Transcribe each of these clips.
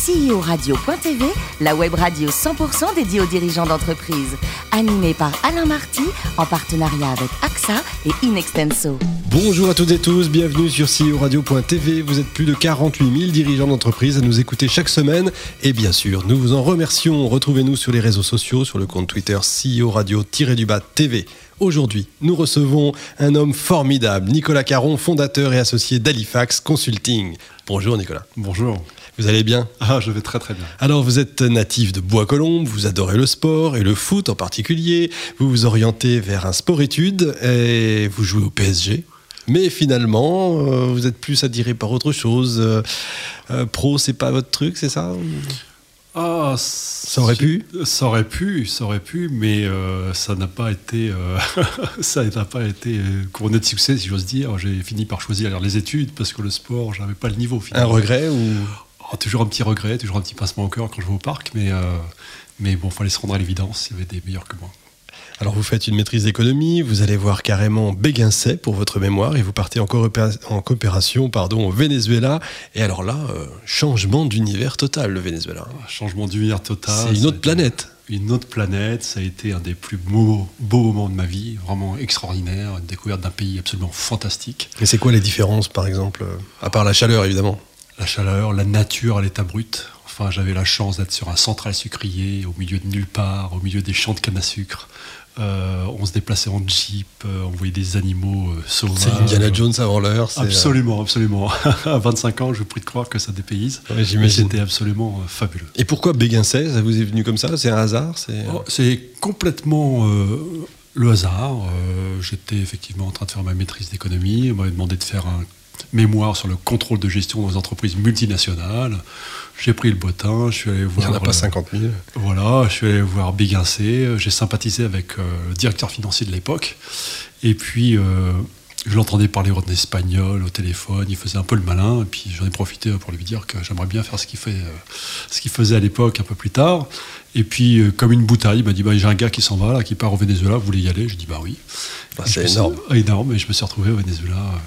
CEO-radio.tv, la web radio 100% dédiée aux dirigeants d'entreprise. Animée par Alain Marty, en partenariat avec AXA et Inextenso. Bonjour à toutes et tous, bienvenue sur CEO-radio.tv. Vous êtes plus de 48 000 dirigeants d'entreprise à nous écouter chaque semaine. Et bien sûr, nous vous en remercions. Retrouvez-nous sur les réseaux sociaux, sur le compte Twitter CEO Radio-du-Bas TV. Aujourd'hui, nous recevons un homme formidable, Nicolas Caron, fondateur et associé d'Halifax Consulting. Bonjour Nicolas. Bonjour. Vous allez bien? Ah, je vais très très bien. Alors, vous êtes natif de Bois-Colombes, vous adorez le sport et le foot en particulier. Vous vous orientez vers un sport-études et vous jouez au PSG. Mais finalement, euh, vous êtes plus attiré par autre chose. Euh, euh, pro, c'est pas votre truc, c'est ça? Ah, ça aurait pu Ça aurait pu, ça aurait pu, mais euh, ça n'a pas été, euh, ça n'a pas été couronné de succès, si j'ose dire. J'ai fini par choisir les études parce que le sport, j'avais pas le niveau. Un Finalement. regret ou? Oh, toujours un petit regret, toujours un petit pincement au cœur quand je vais au parc, mais euh, mais bon, fallait se rendre à l'évidence. Il y avait des meilleurs que moi. Alors vous faites une maîtrise d'économie, vous allez voir carrément Béguincet pour votre mémoire et vous partez en, en coopération pardon, au Venezuela. Et alors là, euh, changement d'univers total le Venezuela. Un changement d'univers total. C'est une autre planète. Une autre planète, ça a été un des plus beaux, beaux moments de ma vie, vraiment extraordinaire, une découverte d'un pays absolument fantastique. Et c'est quoi les différences par exemple euh, À part la chaleur évidemment? La chaleur, la nature à l'état brut. Enfin, j'avais la chance d'être sur un central sucrier, au milieu de nulle part, au milieu des champs de canne à sucre. Euh, on se déplaçait en jeep, euh, on voyait des animaux euh, sauvages. C'est Indiana Jones avant l'heure. Absolument, absolument. à 25 ans, je vous prie de croire que ça dépayse. Ouais, Mais j'imagine. c'était absolument fabuleux. Et pourquoi Béguincet? Ça vous est venu comme ça? C'est un hasard? C'est... Oh, C'est complètement le hasard. J'étais effectivement en train de faire ma maîtrise d'économie. On m'avait demandé de faire un mémoire sur le contrôle de gestion dans les entreprises multinationales. J'ai pris le bottin, je suis allé Il voir. n'y en a pas euh, 50 000. Voilà, je suis allé voir Béguincé, j'ai sympathisé avec euh, le directeur financier de l'époque, et puis euh, je l'entendais parler en espagnol au téléphone, il faisait un peu le malin, et puis j'en ai profité pour lui dire que j'aimerais bien faire ce qu'il fait, euh, ce qu'il faisait à l'époque un peu plus tard. Et puis, euh, comme une bouteille, il m'a dit bah, j'ai un gars qui s'en va, là, qui part au Venezuela, vous voulez y aller? Je dis bah oui. Bah, c'est me suis- énorme. énorme, et je me suis retrouvé au Venezuela euh,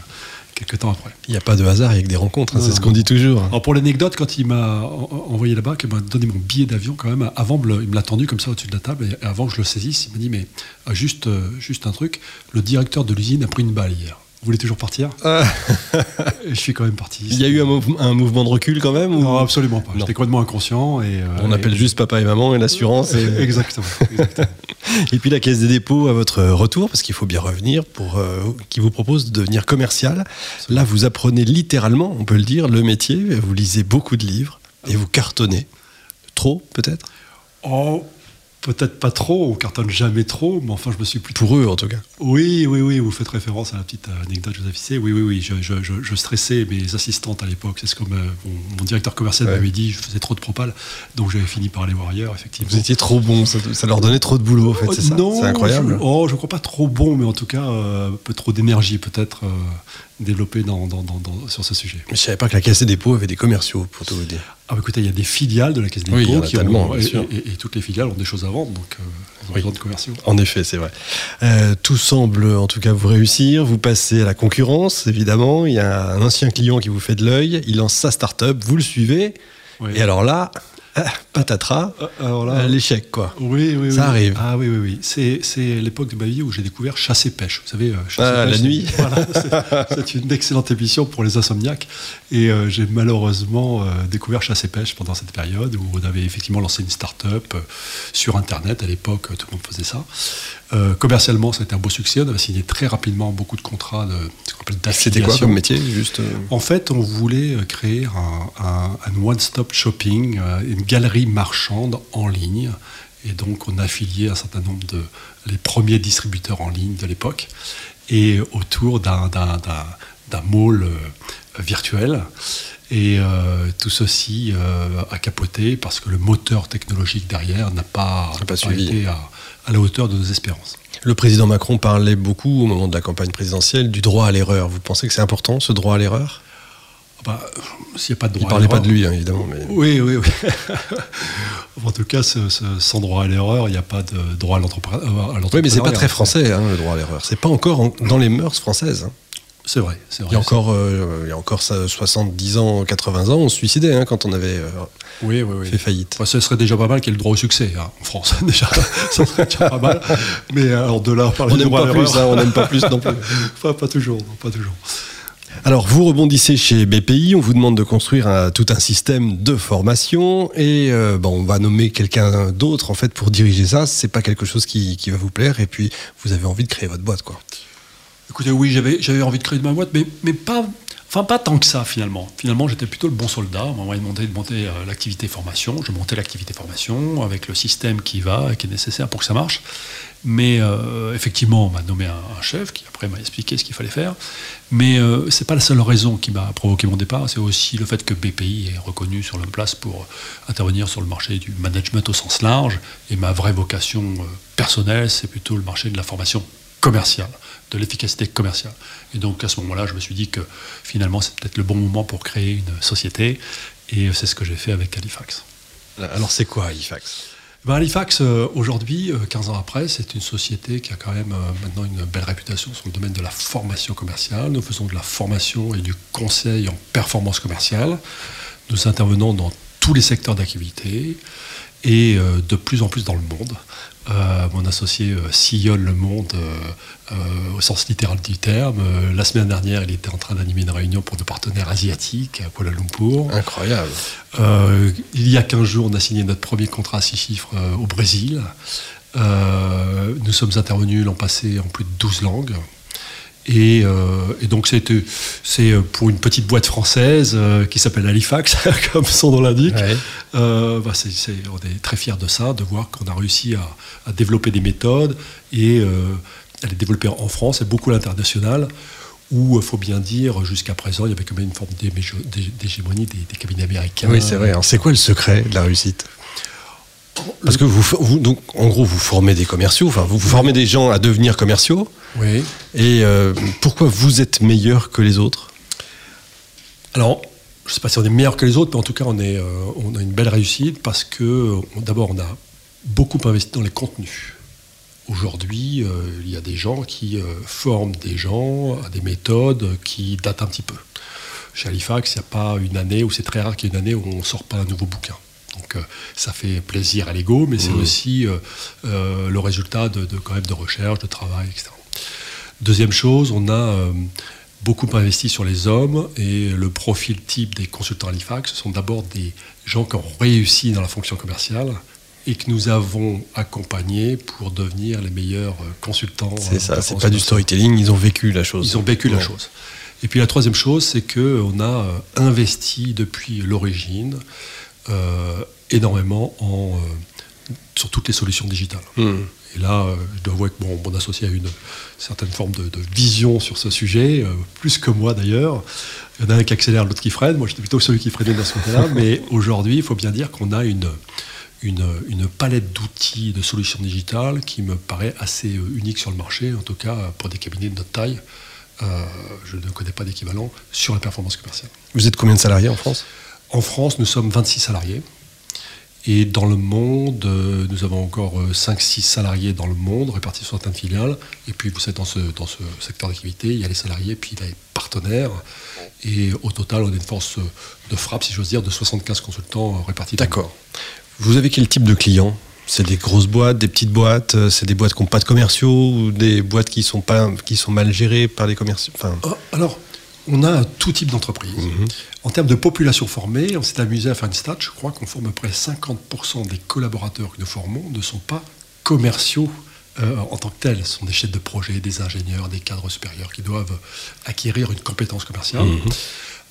quelques temps après. Il n'y a pas de hasard avec des rencontres, hein, c'est ce qu'on dit toujours. Alors pour l'anecdote, quand il m'a en- envoyé là-bas, qu'il m'a donné mon billet d'avion quand même, avant il me l'a tendu comme ça au-dessus de la table, et avant que je le saisisse, il m'a dit mais ah, juste, euh, juste un truc, le directeur de l'usine a pris une balle hier. Vous voulez toujours partir Ah, Et Je suis quand même parti. il y a eu un, mouv- un mouvement de recul quand même ou- Non, absolument pas. J'étais complètement inconscient. Et, euh, On appelle juste papa et maman et l'assurance. et- Exactement. exactement. Et puis la Caisse des dépôts à votre retour, parce qu'il faut bien revenir, pour euh, qui vous propose de devenir commercial. Là, vous apprenez littéralement, on peut le dire, le métier. Vous lisez beaucoup de livres et vous cartonnez. Trop, peut-être? Oh, peut-être pas trop, on cartonne jamais trop, mais enfin je me suis plutôt Pour eux, en tout cas. Oui, oui, oui, vous faites référence à la petite anecdote que je vous ai affichée. Oui, oui, oui, je, je- je- je stressais mes assistantes à l'époque. C'est ce que mon, mon directeur commercial Ouais. m'avait dit, je faisais trop de propal, donc j'avais fini par aller voir ailleurs, effectivement. Vous étiez trop bon, ça, ça leur donnait trop de boulot, en fait, c'est ça? Euh, Non, C'est incroyable. Je, oh, je crois pas trop bon, mais en tout cas, euh, un peu trop d'énergie peut-être euh, développée dans, dans- dans- dans- sur ce sujet. Mais je savais pas que la Caisse des dépôts avait des commerciaux, pour tout vous dire. Ah, écoutez, il y a des filiales de la Caisse des Oui, dépôts qui ont, et, et- et toutes les filiales ont des choses à vendre, donc euh, Oui. commerciaux. En effet, c'est vrai. Euh, tout semble en tout cas vous réussir. Vous passez à la concurrence, évidemment. Il y a un ancien client qui vous fait de l'œil. Il lance sa start-up, vous le suivez. Oui. Et alors là, patatras, Euh, alors là, euh, l'échec, quoi. Oui, oui, Ça oui. arrive. Ah oui, oui, oui. C'est, c'est l'époque de ma vie où j'ai découvert Chasse et Pêche. Vous savez, euh, Chasse Ah, et Pêche, la nuit. Voilà, c'est, une excellente émission pour les insomniaques. Et euh, j'ai malheureusement euh, découvert Chasse et Pêche pendant cette période où on avait effectivement lancé une start-up sur Internet. À l'époque, tout le monde faisait ça. Commercialement, ça a été un beau succès. On avait signé très rapidement beaucoup de contrats de C'était quoi comme métier, juste euh, En fait, on voulait euh, créer un, un- un one-stop shopping, euh, une galerie marchande en ligne. Et donc, on a affilié un certain nombre de les premiers distributeurs en ligne de l'époque, et autour d'un mall virtuel. Et euh, tout ceci euh, a capoté parce que le moteur technologique derrière n'a pas, N'a pas suivi. été à, à la hauteur de nos espérances. Le président Macron parlait beaucoup au moment de la campagne présidentielle du droit à l'erreur. Vous pensez que c'est important, ce droit à l'erreur? Bah, S'il n'y a pas de Il à parlait pas de lui, hein, évidemment. Mais... Oui, oui, oui. en tout cas, ce- ce- sans droit à l'erreur, il n'y a pas de droit à l'entrepre- euh, Oui, mais c'est pas l'entrepreneuriat. très français, hein, le droit à l'erreur. C'est pas encore en- dans les mœurs françaises. hein. C'est vrai, c'est vrai. Il y a encore, euh, il y a encore ça, 70 ans, 80 ans, on se suicidait hein, quand on avait euh, oui, oui, oui. fait faillite. Enfin, ce serait déjà pas mal qu'il y ait le droit au succès hein, en France. déjà, ça serait déjà pas mal. Mais alors de là, On n'aime pas plus, hein, on n'aime pas plus non plus. enfin, pas toujours, pas toujours. Alors, vous rebondissez chez BPI, on vous demande de construire un- tout un système de formation et euh, bon, on va nommer quelqu'un d'autre en fait pour diriger ça. C'est pas quelque chose qui, qui va vous plaire et puis vous avez envie de créer votre boîte, quoi. Écoutez, oui, j'avais, envie de créer de ma boîte, mais, pas, tant que ça finalement. Finalement, j'étais plutôt le bon soldat. On m'a demandé de monter euh, l'activité formation. Je montais l'activité formation avec le système qui va, et qui est nécessaire pour que ça marche. Mais euh, effectivement, on m'a nommé un, chef qui après m'a expliqué ce qu'il fallait faire. Mais euh, c'est pas la seule raison qui m'a provoqué mon départ. C'est aussi le fait que BPI est reconnu sur le place pour intervenir sur le marché du management au sens large. Et ma vraie vocation euh, personnelle, c'est plutôt le marché de la formation commerciale, de l'efficacité commerciale. Et donc à ce moment-là, je me suis dit que finalement, c'est peut-être le bon moment pour créer une société. Et c'est ce que j'ai fait avec Halifax. Alors, c'est quoi Halifax? Ben, Halifax, euh, aujourd'hui, euh, 15 ans après, c'est une société qui a quand même euh, maintenant une belle réputation sur le domaine de la formation commerciale. Nous faisons de la formation et du conseil en performance commerciale. Nous intervenons dans tous les secteurs d'activité et euh, de plus en plus dans le monde. Euh, mon associé euh, sillonne le monde euh, au sens littéral du terme. La semaine dernière, il était en train d'animer une réunion pour nos partenaires asiatiques à Kuala Lumpur. Incroyable. Il y a 15 jours, on a signé notre premier contrat à six chiffres au Brésil. Nous sommes intervenus l'an passé en plus de 12 langues. Et, euh, et donc c'est pour une petite boîte française euh, qui s'appelle Halifax, comme son nom l'indique. Ouais. Euh, bah, on est très fiers de ça, de voir qu'on a réussi à, à développer des méthodes et à les développer en France et beaucoup à l'international, où il faut bien dire, jusqu'à présent, il y avait quand même une forme d'hégémonie des, des cabinets américains. Oui, c'est vrai. Alors, c'est quoi le secret de la réussite? Parce que vous, vous- donc, en gros, vous formez des commerciaux, enfin, vous, vous formez des gens à devenir commerciaux. Oui. Et euh, pourquoi vous êtes meilleur que les autres? Alors, je ne sais pas si on est meilleur que les autres, mais en tout cas, on, est, euh, on a une belle réussite parce que, euh, d'abord, on a beaucoup investi dans les contenus. Aujourd'hui, euh, il y a des gens qui forment des gens à des méthodes qui datent un petit peu. Chez Halifax, il n'y a pas une année, ou c'est très rare qu'il y ait une année où on ne sort pas un nouveau bouquin. Donc euh, ça fait plaisir à l'ego, mais c'est aussi euh, euh, le résultat de, de- quand même de recherche, de travail, etc. Deuxième chose, on a beaucoup investi sur les hommes et le profil type des consultants Halifax, ce sont d'abord des gens qui ont réussi dans la fonction commerciale et que nous avons accompagnés pour devenir les meilleurs consultants. C'est ça, c'est pas du storytelling, ils ont vécu la chose. Ils ont vécu la chose. Et puis la troisième chose, c'est qu'on a investi depuis l'origine énormément en, euh, sur toutes les solutions digitales. Hmm. Et là, euh, je dois avouer que bon, mon associé a une certaine forme de, de vision sur ce sujet, euh, plus que moi d'ailleurs. Il y en a un qui accélère, l'autre qui freine. Moi, j'étais plutôt celui qui freinait dans ce côté-là. Mais aujourd'hui, il faut bien dire qu'on a une, une, une palette d'outils, de solutions digitales qui me paraît assez euh, unique sur le marché, en tout cas pour des cabinets de notre taille. Euh, je ne connais pas d'équivalent sur la performance commerciale. Vous êtes combien de salariés en France? En France, nous sommes 26 salariés. Et dans le monde, euh, nous avons encore 5-6 salariés dans le monde, répartis sur certaines filiales. Et puis, vous savez, dans ce, dans ce secteur d'activité, il y a les salariés, puis il y a les partenaires. Et au total, on a une force de frappe, si j'ose dire, de 75 consultants euh, répartis. D'accord. Vous avez quel type de clients? C'est des grosses boîtes, des petites boîtes, euh, c'est des boîtes qui n'ont pas de commerciaux ou des boîtes qui sont, pas, qui sont mal gérées par les commerciaux enfin, Alors, on a tout type d'entreprise. En termes de population formée, on s'est amusé à faire une stat. Je crois qu'on forme à peu près 50% des collaborateurs que nous formons ne sont pas commerciaux euh, en tant que tels. Ce sont des chefs de projet, des ingénieurs, des cadres supérieurs qui doivent acquérir une compétence commerciale.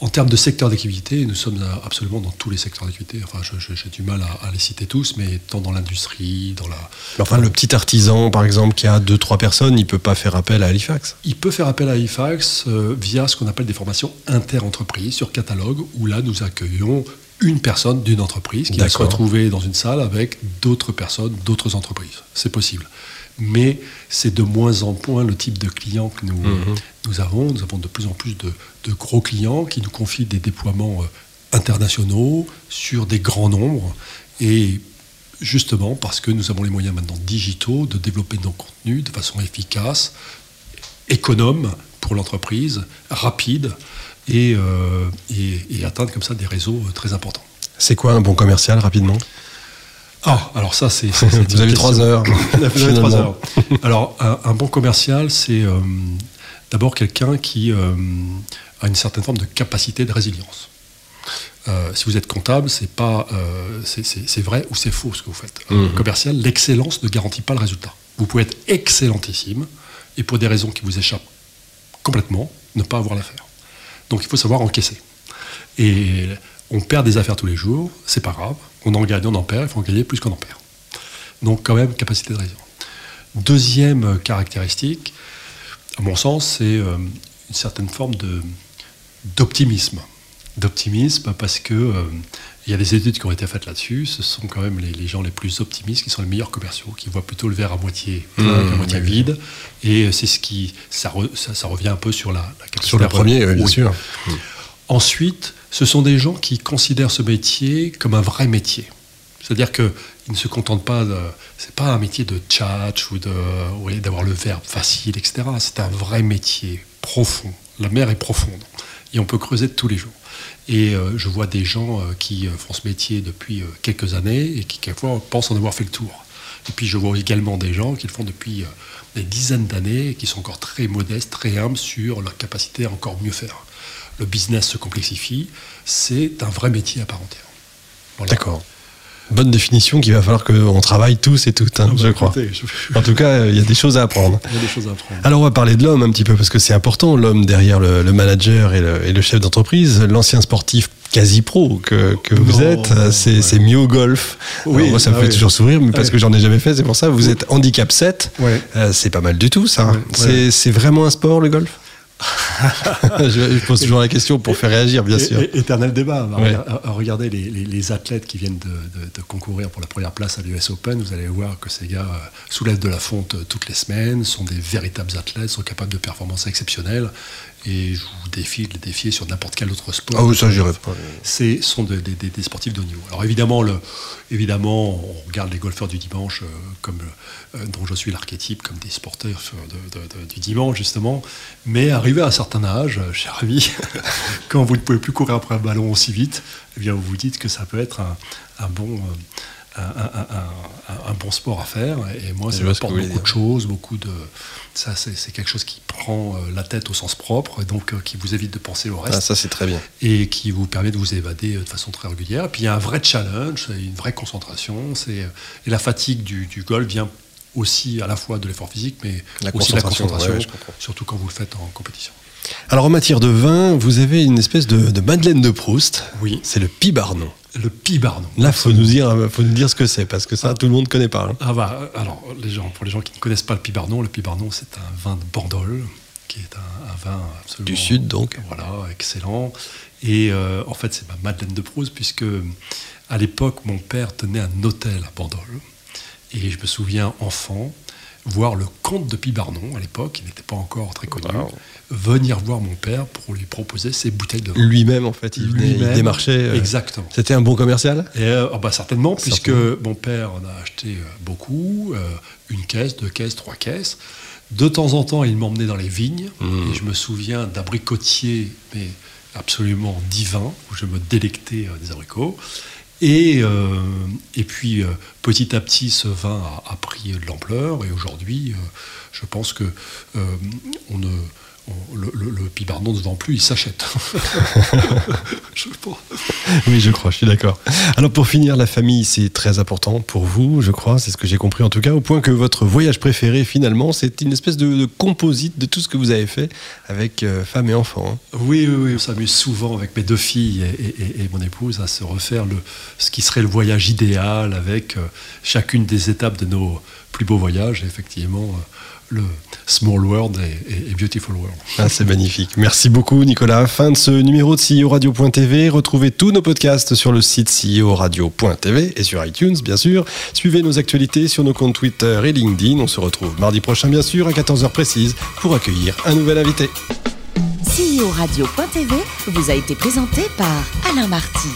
En termes de secteur d'activité, nous sommes à- absolument dans tous les secteurs d'activité. Enfin, j'ai du mal à, à les citer tous, mais tant dans l'industrie, dans la, enfin, le petit artisan, par exemple, qui a deux, trois personnes, il peut pas faire appel à Halifax. Il peut faire appel à Halifax euh, via ce qu'on appelle des formations inter-entreprises sur catalogue, où là nous accueillons une personne d'une entreprise qui va se retrouver dans une salle avec d'autres personnes, d'autres entreprises. C'est possible. Mais c'est de moins en moins le type de client que nous, Mhm. nous avons. Nous avons de plus en plus de, de gros clients qui nous confient des déploiements euh, internationaux sur des grands nombres. Et justement parce que nous avons les moyens maintenant digitaux de développer nos contenus de façon efficace, économe, pour l'entreprise, rapide et, euh, et, et atteindre comme ça des réseaux très importants. C'est quoi un bon commercial rapidement? Ah, alors ça, c'est. Vous avez trois heures. Vous avez trois heures. Alors, un, un bon commercial, c'est euh, d'abord quelqu'un qui euh, a une certaine forme de capacité de résilience. Euh, si vous êtes comptable, c'est pas, c'est- vrai ou c'est faux ce que vous faites. Mhm. commercial, l'excellence ne garantit pas le résultat. Vous pouvez être excellentissime et pour des raisons qui vous échappent complètement, ne pas avoir l'affaire. Donc il faut savoir encaisser. Et on perd des affaires tous les jours, c'est pas grave. On en gagne, on en perd, il faut en gagner plus qu'on en perd. Donc quand même, capacité de résilience. Deuxième caractéristique, à mon sens, c'est euh, une certaine forme d'optimisme. D'optimisme parce que euh, il y a des études qui ont été faites là-dessus. Ce sont quand même les, les gens les plus optimistes qui sont les meilleurs commerciaux, qui voient plutôt le verre à moitié plein Mmh, qu'à moitié oui, vide. Et c'est ce qui, ça, re- ça, ça revient un peu sur la, la capacité Sur le à- premier, oui, bien Oui. sûr. Ensuite, ce sont des gens qui considèrent ce métier comme un vrai métier. C'est-à-dire qu'ils ne se contentent pas de. C'est pas un métier de tchatch ou d'avoir le verbe facile, etc. C'est un vrai métier profond. La mer est profonde et on peut creuser tous les jours. Et euh, je vois des gens euh, qui euh, font ce métier depuis quelques années et qui, quelquefois, pensent en avoir fait le tour. Et puis, je vois également des gens qui le font depuis des dizaines d'années et qui sont encore très modestes, très humbles sur leur capacité à encore mieux faire. Le business se complexifie, c'est un vrai métier à part entière. Voilà. D'accord. Bonne définition qu'il va falloir qu'on travaille tous et toutes, hein, Ah bah, je crois. écoutez, je- En tout cas, il y a des choses à apprendre. Il y a des choses à apprendre. Alors on va parler de l'homme un petit peu parce que c'est important, l'homme derrière le, le manager et le, et le chef d'entreprise, l'ancien sportif quasi pro que, que vous êtes, c'est ouais. au golf. Oui, Alors moi ça me ah fait oui. toujours sourire, mais parce Ouais. que j'en ai jamais fait, c'est pour ça. Vous êtes handicap 7, Ouais. euh, c'est pas mal du tout ça. Ouais. c'est vraiment un sport le golf? je, je pose toujours la question pour faire réagir, bien sûr. Éternel débat. Ouais. Regardez- Regardez les, les- les athlètes qui viennent de, de- de concourir pour la première place à l'US Open. Vous allez voir que ces gars euh, soulèvent de la fonte euh, toutes les semaines, sont des véritables athlètes, sont capables de performances exceptionnelles. Et je vous défie de les défier sur n'importe quel autre sport. Ah oui, ça j'irai pas. C'est sont des, des- des- des sportifs de haut niveau. Alors évidemment, le, évidemment, on regarde les golfeurs du dimanche euh, comme euh, dont je suis l'archétype, comme des sportifs de- de- de- du dimanche justement. Mais à un certain âge, euh, cher ami, quand vous ne pouvez plus courir après un ballon aussi vite, eh bien vous vous dites que ça peut être un, un bon. euh, un, bon sport à faire et moi ça m'apporte beaucoup de choses beaucoup de ça c'est quelque chose qui prend euh, la tête au sens propre et donc euh, qui vous évite de penser au reste Ah, ça c'est très bien. et qui vous permet de vous évader de façon très régulière. Et puis il y a un vrai challenge, une vraie concentration. Et la fatigue du, du golf vient aussi à la fois de l'effort physique, mais La aussi de la concentration, ouais, surtout quand vous le faites en compétition. Alors en matière de vin, vous avez une espèce de, de Madeleine de Proust. Oui. C'est le Pibarnon. Le Pibarnon. Là, faut nous dire, faut nous dire ce que c'est parce que ça, tout le monde connaît pas. hein. Ah bah, euh, alors, les gens, pour les gens qui ne connaissent pas le Pibarnon, le Pibarnon, c'est un vin de Bandol, qui est un, un vin absolument... Du sud, donc. Voilà, excellent. Et euh, en fait, c'est ma Madeleine de Proust, puisque à l'époque, mon père tenait un hôtel à Bandol. Et je me souviens, enfant, voir le comte de Pibarnon, à l'époque, il n'était pas encore très connu, Wow. venir voir mon père pour lui proposer ses bouteilles de vin. Lui-même, en fait, il, venait, il démarchait. euh, Exactement. C'était un bon commercial? Et, euh, ah bah, certainement, puisque mon père en a acheté euh, beaucoup, euh, une caisse, deux caisses, trois caisses. De temps en temps, il m'emmenait dans les vignes, Mmh. et je me souviens d'abricotiers, mais absolument divins, où je me délectais des abricots. Et, euh, et puis, euh, petit à petit, ce vin a, a pris de l'ampleur, et aujourd'hui, euh, je pense que euh, on ne, on- le, le, le Pibardon ne se vend plus, il s'achète. je pense. Oui, je crois, je suis d'accord. Alors pour finir, la famille, c'est très important pour vous, je crois, c'est ce que j'ai compris en tout cas, au point que votre voyage préféré, finalement, c'est une espèce de, de composite de tout ce que vous avez fait avec euh, femme et enfant. hein. Oui, oui, oui, on s'amuse souvent avec mes deux filles et, et- et mon épouse à se refaire le, ce qui serait le voyage idéal avec euh, chacune des étapes de nos plus beaux voyages. Effectivement, euh, le Small World et, et- et Beautiful World. Ah, c'est magnifique. Merci beaucoup, Nicolas. Fin de ce numéro de CEO Radio.tv. Retrouvez tous nos podcasts sur le site CEO Radio.tv et sur iTunes, bien sûr. Suivez nos actualités sur nos comptes Twitter et LinkedIn. On se retrouve mardi prochain, bien sûr, à 14h précise pour accueillir un nouvel invité. CEO Radio.tv vous a été présenté par Alain Marty.